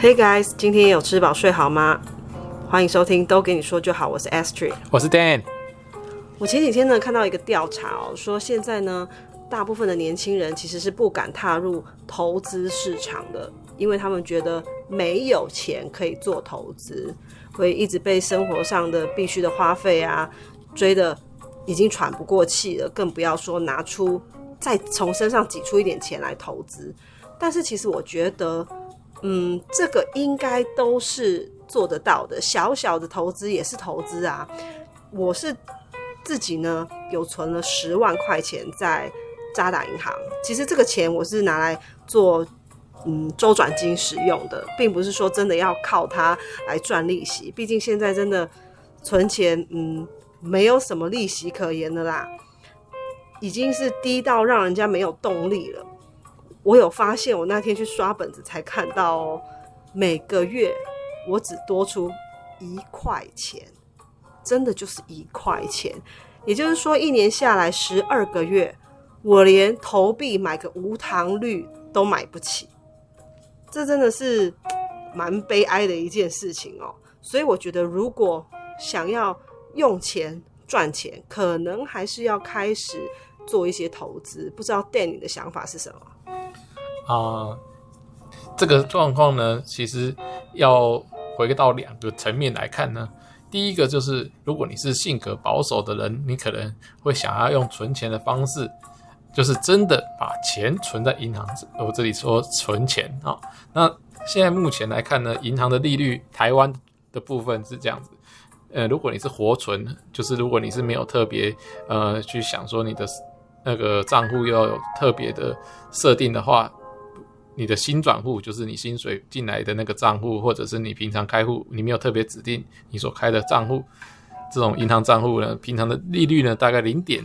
Hey guys，今天有吃饱睡好吗？欢迎收听都给你说就好，我是 Astrid，我是 Dan。我前几天呢看到一个调查哦，说现在呢大部分的年轻人其实是不敢踏入投资市场的，因为他们觉得没有钱可以做投资，会一直被生活上的必须的花费啊追得已经喘不过气了，更不要说拿出再从身上挤出一点钱来投资。但是其实我觉得，嗯，这个应该都是做得到的。小小的投资也是投资啊。我是自己呢，有存了十万块钱在渣打银行。其实这个钱我是拿来做嗯周转金使用的，并不是说真的要靠它来赚利息。毕竟现在真的存钱，嗯，没有什么利息可言的啦，已经是低到让人家没有动力了。我有发现，我那天去刷本子才看到哦，每个月我只多出一块钱，真的就是一块钱。也就是说，一年下来十二个月，我连投币买个无糖绿都买不起，这真的是蛮悲哀的一件事情哦。所以我觉得，如果想要用钱赚钱，可能还是要开始做一些投资。不知道 Dan 你的想法是什么？啊、这个状况呢，其实要回到两个层面来看呢。第一个就是，如果你是性格保守的人，你可能会想要用存钱的方式，就是真的把钱存在银行。我这里说存钱啊、哦，那现在目前来看呢，银行的利率，台湾的部分是这样子。呃，如果你是活存，就是如果你是没有特别呃去想说你的那个账户要有特别的设定的话。你的薪转户就是你薪水进来的那个账户，或者是你平常开户，你没有特别指定你所开的账户，这种银行账户呢，平常的利率呢，大概零点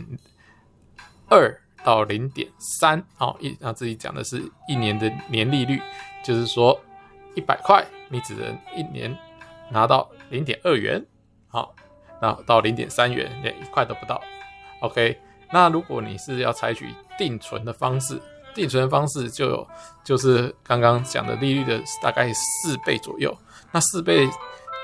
二到零点三，哦，一那自己讲的是一年的年利率，就是说一百块你只能一年拿到零点二元，好，那到零点三元连一块都不到，OK，那如果你是要采取定存的方式。定存方式就有，就是刚刚讲的利率的大概四倍左右，那四倍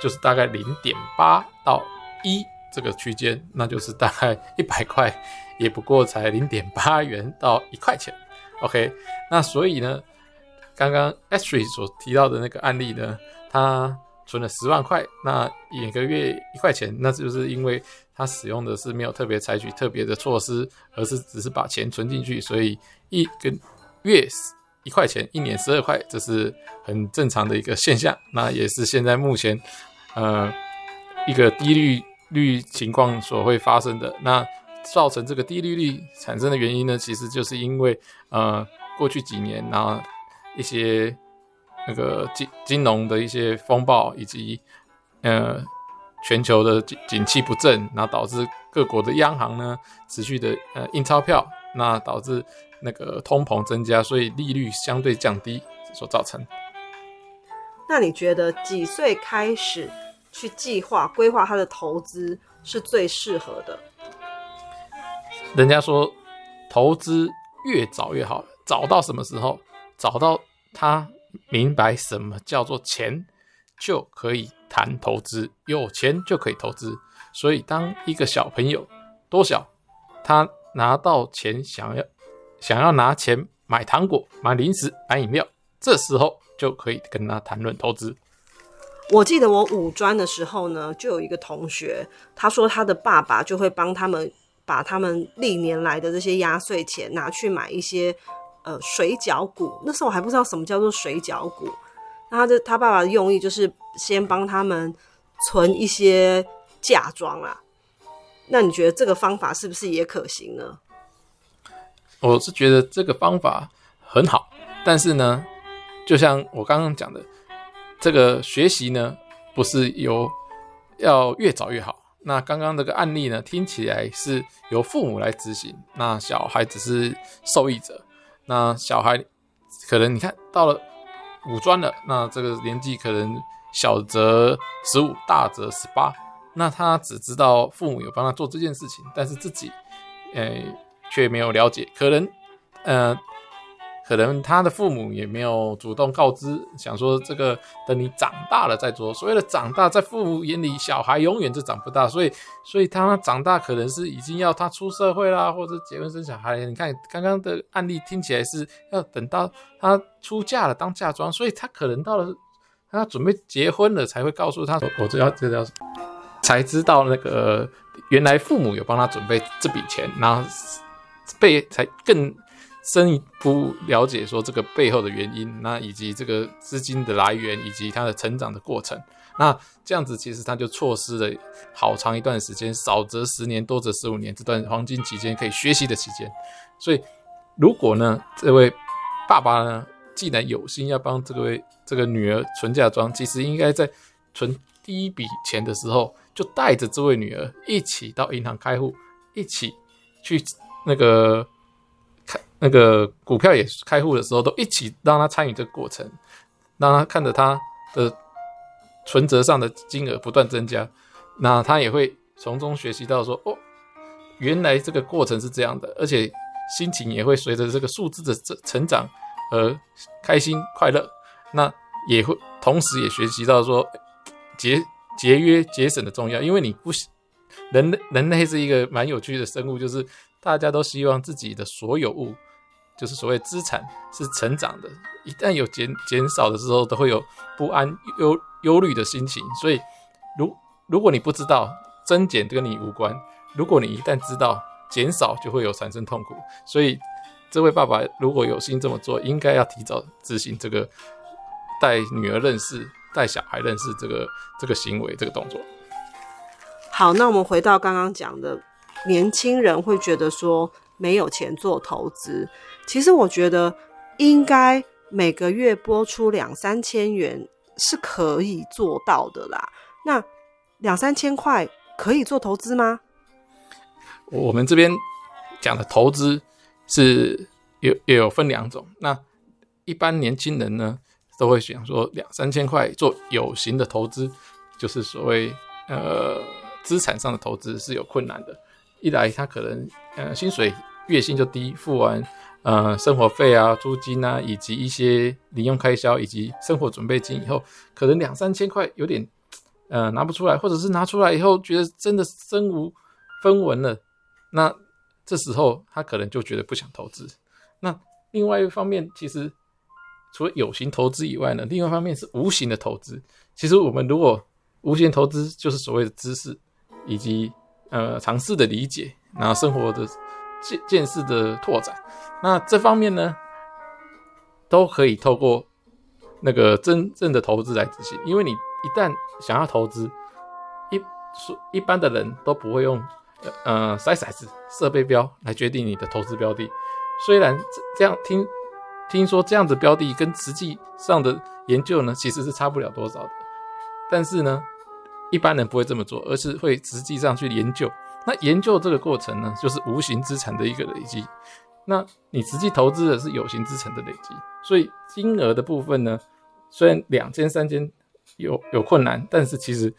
就是大概零点八到一这个区间，那就是大概一百块也不过才零点八元到一块钱。OK，那所以呢，刚刚 Astrid 所提到的那个案例呢，他存了十万块，那每个月一块钱，那就是因为他使用的是没有特别采取特别的措施，而是只是把钱存进去，所以。一个月一块钱，一年十二块，这是很正常的一个现象。那也是现在目前，呃，一个低利率情况所会发生的。那造成这个低利率产生的原因呢，其实就是因为呃，过去几年然后一些那个金金融的一些风暴，以及呃全球的景景气不振，然后导致各国的央行呢持续的呃印钞票，那导致。那个通膨增加，所以利率相对降低所造成。那你觉得几岁开始去计划规划他的投资是最适合的？人家说投资越早越好，早到什么时候？早到他明白什么叫做钱，就可以谈投资，有钱就可以投资。所以当一个小朋友多小，他拿到钱想要。想要拿钱买糖果、买零食、买饮料，这时候就可以跟他谈论投资。我记得我五专的时候呢，就有一个同学，他说他的爸爸就会帮他们把他们历年来的这些压岁钱拿去买一些呃水饺股。那时候我还不知道什么叫做水饺股，那他的他爸爸的用意就是先帮他们存一些嫁妆啊。那你觉得这个方法是不是也可行呢？我是觉得这个方法很好，但是呢，就像我刚刚讲的，这个学习呢，不是由要越早越好。那刚刚这个案例呢，听起来是由父母来执行，那小孩只是受益者。那小孩可能你看到了五专了，那这个年纪可能小则十五，大则十八，那他只知道父母有帮他做这件事情，但是自己，诶。却没有了解，可能，呃，可能他的父母也没有主动告知，想说这个等你长大了再做。所谓的长大，在父母眼里，小孩永远就长不大，所以，所以他长大可能是已经要他出社会啦，或者结婚生小孩。你看刚刚的案例听起来是要等到他出嫁了当嫁妆，所以他可能到了他准备结婚了才会告诉他说：“我这要这要。”才知道那个原来父母有帮他准备这笔钱，然后被才更。深一步了解说这个背后的原因，那以及这个资金的来源，以及他的成长的过程，那这样子其实他就错失了好长一段时间，少则十年，多则十五年这段黄金期间可以学习的期间。所以，如果呢，这位爸爸呢，既然有心要帮这位这个女儿存嫁妆，其实应该在存第一笔钱的时候，就带着这位女儿一起到银行开户，一起去那个开。那个股票也开户的时候，都一起让他参与这个过程，让他看着他的存折上的金额不断增加，那他也会从中学习到说，哦，原来这个过程是这样的，而且心情也会随着这个数字的成成长而开心快乐。那也会同时也学习到说节节约节省的重要，因为你不人人类是一个蛮有趣的生物，就是大家都希望自己的所有物。就是所谓资产是成长的，一旦有减减少的时候，都会有不安、忧忧虑的心情。所以，如如果你不知道增减跟你无关，如果你一旦知道减少，就会有产生痛苦。所以，这位爸爸如果有心这么做，应该要提早执行这个带女儿认识、带小孩认识这个这个行为、这个动作。好，那我们回到刚刚讲的，年轻人会觉得说。没有钱做投资，其实我觉得应该每个月拨出两三千元是可以做到的啦。那两三千块可以做投资吗？我们这边讲的投资是有也有分两种。那一般年轻人呢，都会想说两三千块做有形的投资，就是所谓呃资产上的投资是有困难的。一来他可能呃薪水。月薪就低，付完呃生活费啊、租金啊，以及一些零用开销以及生活准备金以后，可能两三千块有点呃拿不出来，或者是拿出来以后觉得真的身无分文了，那这时候他可能就觉得不想投资。那另外一方面，其实除了有形投资以外呢，另外一方面是无形的投资。其实我们如果无形投资，就是所谓的知识以及呃尝试的理解，然后生活的。见见识的拓展，那这方面呢，都可以透过那个真正的投资来执行。因为你一旦想要投资，一说一般的人都不会用呃筛骰子、设备标来决定你的投资标的。虽然这样听听说这样的标的跟实际上的研究呢，其实是差不了多少的，但是呢，一般人不会这么做，而是会实际上去研究。那研究这个过程呢，就是无形资产的一个累积。那你实际投资的是有形资产的累积，所以金额的部分呢，虽然两千、三千有有困难，但是其实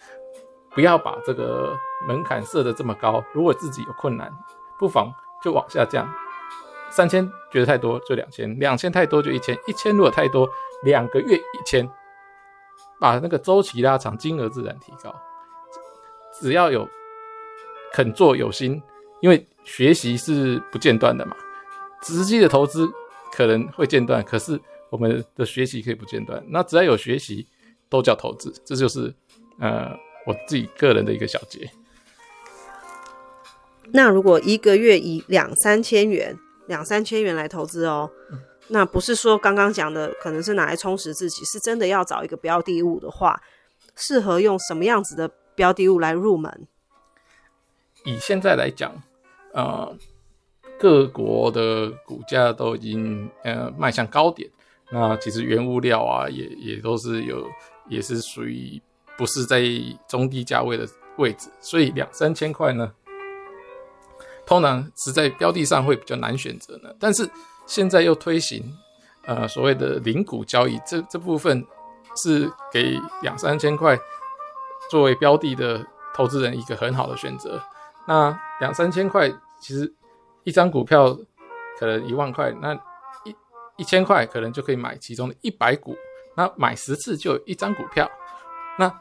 不要把这个门槛设得这么高。如果自己有困难，不妨就往下降。三千觉得太多就两千，两千太多就一千，一千如果太多，两个月一千，把那个周期拉长，金额自然提高。只要有。肯做有心，因为学习是不间断的嘛。直接的投资可能会间断，可是我们的学习可以不间断。那只要有学习，都叫投资。这就是呃我自己个人的一个小结。那如果一个月以两三千元、两三千元来投资哦，嗯、那不是说刚刚讲的可能是拿来充实自己，是真的要找一个标的物的话，适合用什么样子的标的物来入门？以现在来讲，呃，各国的股价都已经呃迈向高点，那其实原物料啊也也都是有，也是属于不是在中低价位的位置，所以两三千块呢，通常是在标的上会比较难选择呢。但是现在又推行呃所谓的零股交易，这这部分是给两三千块作为标的的投资人一个很好的选择。那两三千块，其实一张股票可能一万块，那一一千块可能就可以买其中的一百股，那买十次就有一张股票，那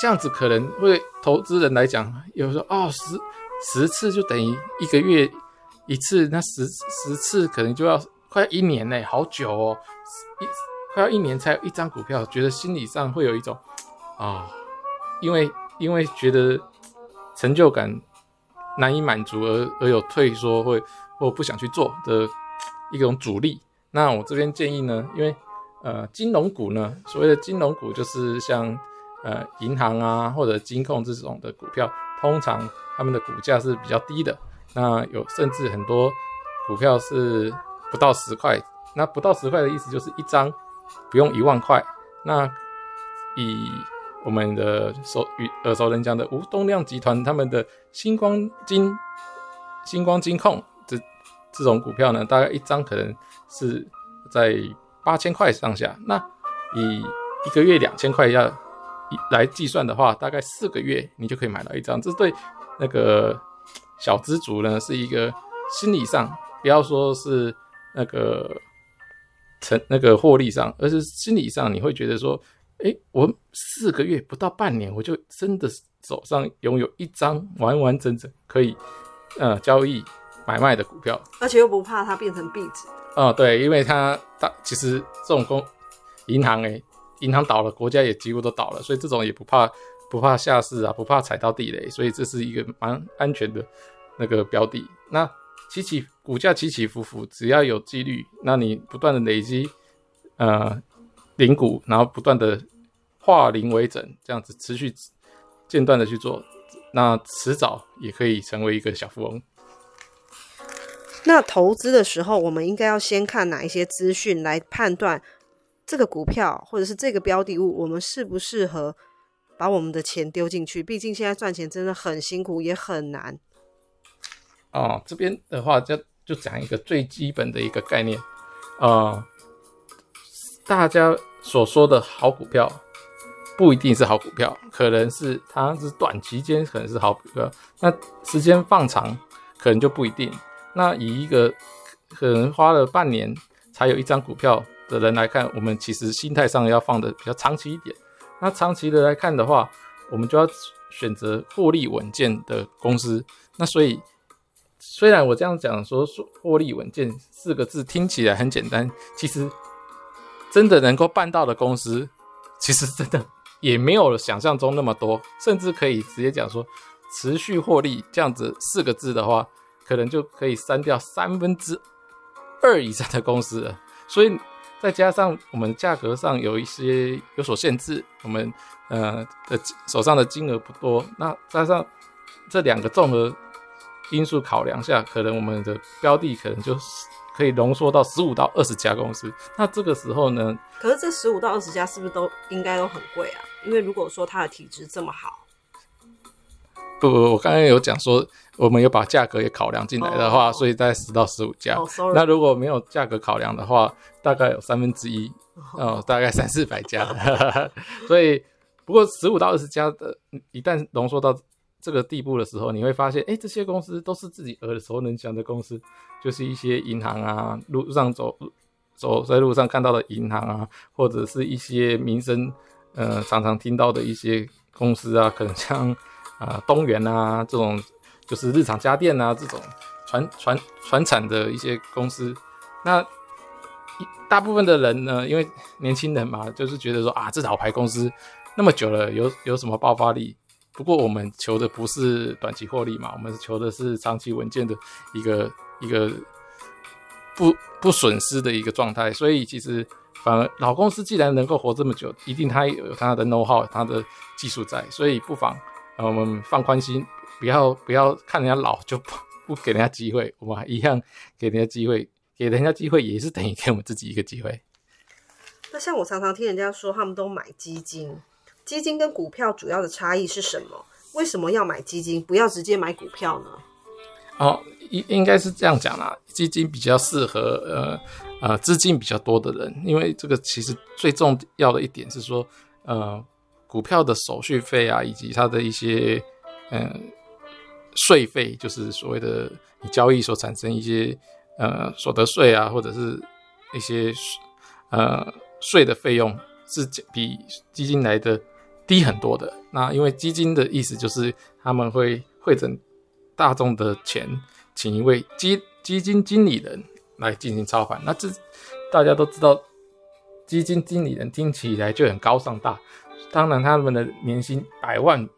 这样子可能会投资人来讲，有时候哦十十次就等于一个月一次，那十十次可能就要快一年呢，好久哦，一快要一年才有一张股票，觉得心理上会有一种啊、因为因为觉得成就感难以满足而而有退缩，会或不想去做的一种阻力。那我这边建议呢，因为呃金融股呢，所谓的金融股就是像呃银行啊或者金控这种的股票，通常他们的股价是比较低的。那有甚至很多股票是不到十块，那不到十块的意思就是一张不用一万块。那以我们的熟与耳熟能详的吴东亮集团，他们的星光金、星光金控这这种股票呢，大概一张可能。是在八千块上下，那以一个月两千块要来计算的话，大概四个月你就可以买到一张。这对那个小资族呢，是一个心理上，不要说是那个成那个获利上，而是心理上，你会觉得说，诶，我四个月不到半年，我就真的手上拥有一张完完整整可以呃交易买卖的股票，而且又不怕它变成壁纸。哦，对，因为它大其实这种公银行诶，银行倒了，国家也几乎都倒了，所以这种也不怕不怕下市啊，不怕踩到地雷，所以这是一个蛮安全的那个标的。那起起股价起起伏伏，只要有纪律，那你不断的累积呃零股，然后不断的化零为整，这样子持续间断的去做，那迟早也可以成为一个小富翁。那投资的时候，我们应该要先看哪一些资讯来判断这个股票或者是这个标的物，我们适不适合把我们的钱丢进去？毕竟现在赚钱真的很辛苦，也很难。哦，这边的话就就讲一个最基本的一个概念，呃，大家所说的好股票不一定是好股票，可能是它是短期间可能是好股票，那时间放长可能就不一定。那以一个可能花了半年才有一张股票的人来看，我们其实心态上要放的比较长期一点。那长期的来看的话，我们就要选择获利稳健的公司。那所以，虽然我这样讲说说获利稳健四个字听起来很简单，其实真的能够办到的公司，其实真的也没有想象中那么多。甚至可以直接讲说，持续获利这样子四个字的话。可能就可以删掉三分之二以上的公司了，所以再加上我们价格上有一些有所限制，我们呃的手上的金额不多，那加上这两个综合因素考量下，可能我们的标的可能就可以浓缩到十五到二十家公司。那这个时候呢？可是这十五到二十家是不是都应该都很贵啊？因为如果说它的体质这么好。不不，我刚刚有讲说，我们有把价格也考量进来的话，所以在十到十五家。那如果没有价格考量的话，大概有三分之一，哦，大概三四百家。所以，不过十五到二十家的，一旦浓缩到这个地步的时候，你会发现，哎，这些公司都是自己耳熟能详的公司，就是一些银行啊，路上走走在路上看到的银行啊，或者是一些民生，呃，常常听到的一些公司啊，可能像。啊，东元啊，这种就是日常家电啊，这种传传传产的一些公司，那大部分的人呢，因为年轻人嘛，就是觉得说啊，这老牌公司那么久了，有有什么爆发力？不过我们求的不是短期获利嘛，我们求的是长期稳健的一个一个不不损失的一个状态。所以其实反而老公司既然能够活这么久，一定它有它的 know how，它的技术在，所以不妨。我们放宽心，不要不要看人家老就不不给人家机会，我们还一样给人家机会，给人家机会也是等于给我们自己一个机会。那像我常常听人家说，他们都买基金，基金跟股票主要的差异是什么？为什么要买基金，不要直接买股票呢？哦，应应该是这样讲啦，基金比较适合呃呃资金比较多的人，因为这个其实最重要的一点是说呃。股票的手续费啊，以及它的一些嗯税费，就是所谓的你交易所产生一些呃所得税啊，或者是一些呃税的费用是比基金来的低很多的。那因为基金的意思就是他们会汇整大众的钱，请一位基基金经理人来进行操盘。那这大家都知道，基金经理人听起来就很高尚大，当然他们的年薪百万，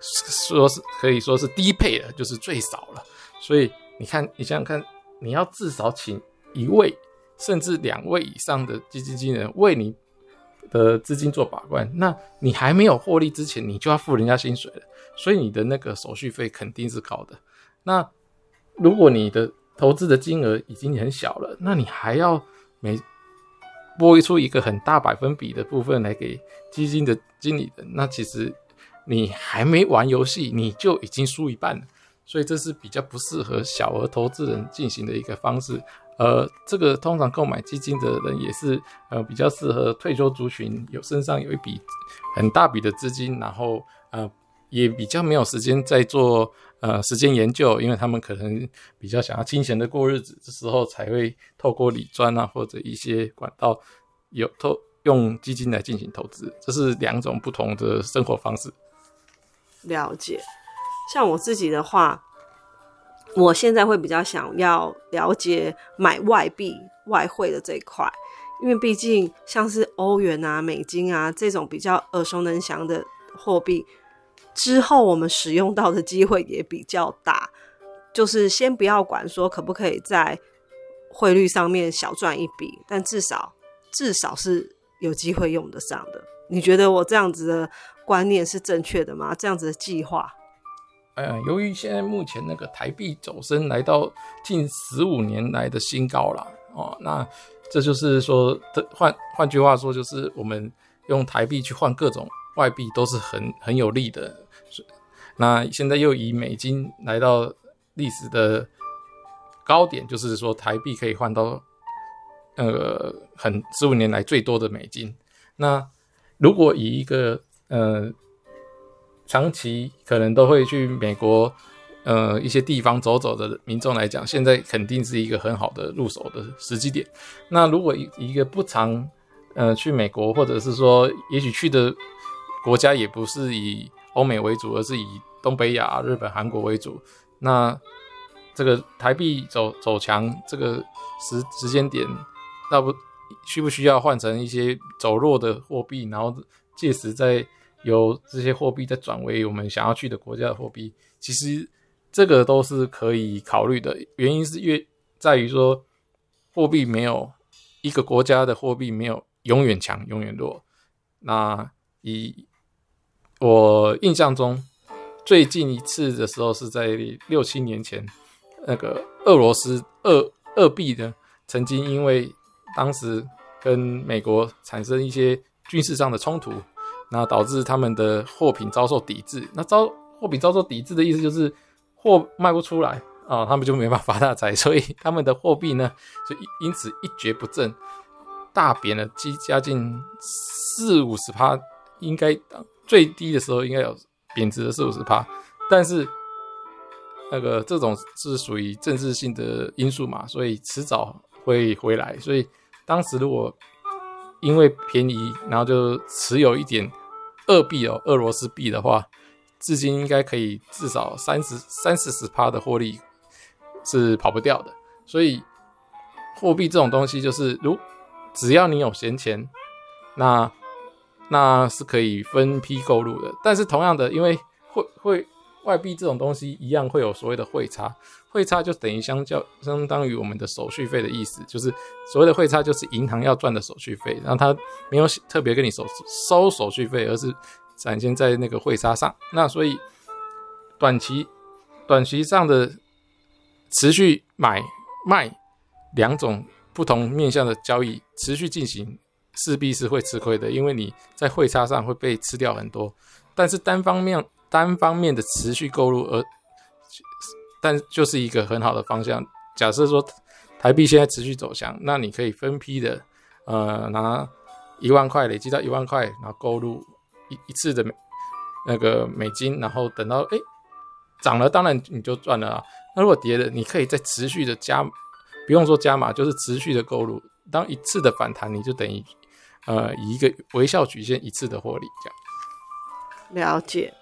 说是可以说是低配的，就是最少了。所以你看，你想想看，你要至少请一位甚至两位以上的基金经理人为你的资金做把关，那你还没有获利之前，你就要付人家薪水了，所以你的那个手续费肯定是高的。那如果你的投资的金额已经很小了，那你还要每拨出一个很大百分比的部分来给基金的经理人，那其实你还没玩游戏，你就已经输一半了。所以这是比较不适合小额投资人进行的一个方式。呃，这个通常购买基金的人也是呃比较适合退休族群，有身上有一笔很大笔的资金，然后呃也比较没有时间在做呃时间研究，因为他们可能比较想要清闲的过日子，这时候才会透过理专啊或者一些管道有透用基金来进行投资，这是两种不同的生活方式。了解，像我自己的话。我现在会比较想要了解买外币、外汇的这一块，因为毕竟像是欧元啊、美金啊这种比较耳熟能详的货币，之后我们使用到的机会也比较大。就是先不要管说可不可以在汇率上面小赚一笔，但至少至少是有机会用得上的。你觉得我这样子的观念是正确的吗？这样子的计划？呃，由于现在目前那个台币走升来到近十五年来的新高了哦，那这就是说，换换句话说，就是我们用台币去换各种外币都是很很有利的。那现在又以美金来到历史的高点，就是说台币可以换到呃很十五年来最多的美金。那如果以一个呃。长期可能都会去美国，呃，一些地方走走的民众来讲，现在肯定是一个很好的入手的时机点。那如果一一个不常，呃，去美国，或者是说，也许去的国家也不是以欧美为主，而是以东北亚、日本、韩国为主，那这个台币走走强，这个时时间点，那不需不需要换成一些走弱的货币，然后届时再。由这些货币再转为我们想要去的国家的货币，其实这个都是可以考虑的。原因是越在于说，货币没有一个国家的货币没有永远强永远弱。那以我印象中，最近一次的时候是在六七年前，那个俄罗斯俄俄币呢，曾经因为当时跟美国产生一些军事上的冲突。那导致他们的货品遭受抵制。那遭货品遭受抵制的意思就是货卖不出来啊、他们就没办法发大财，所以他们的货币呢就因此一蹶不振，大贬了，几将近四五十趴，应该最低的时候应该有贬值了四五十趴。但是那个这种是属于政治性的因素嘛，所以迟早会回来。所以当时如果因为便宜，然后就持有一点。俄币哦，俄罗斯币的话，至今应该可以至少三十三四十趴的获利是跑不掉的。所以货币这种东西，就是如只要你有闲钱，那那是可以分批购入的。但是同样的，因为汇汇外币这种东西一样会有所谓的汇差，汇差就等于相较相当于我们的手续费的意思，就是所谓的汇差就是银行要赚的手续费，然后他没有特别跟你收收手续费，而是展现在那个汇差上。那所以短期短期上的持续买卖两种不同面向的交易持续进行，势必是会吃亏的，因为你在汇差上会被吃掉很多，但是单方面。单方面的持续购入，而但就是一个很好的方向。假设说台币现在持续走强，那你可以分批的，呃，拿一万块累积到一万块，然后购入一一次的那个美金，然后等到哎涨了，当然你就赚了啊。那如果跌了，你可以再持续的加，不用说加码，就是持续的购入，当一次的反弹，你就等于呃以一个微笑曲线一次的获利这样。了解，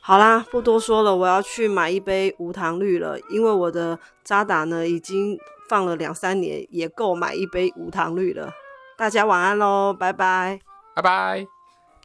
好啦，不多说了，我要去买一杯无糖绿了，因为我的渣打呢已经放了两三年，也够买一杯无糖绿了。大家晚安喽，拜拜，拜拜。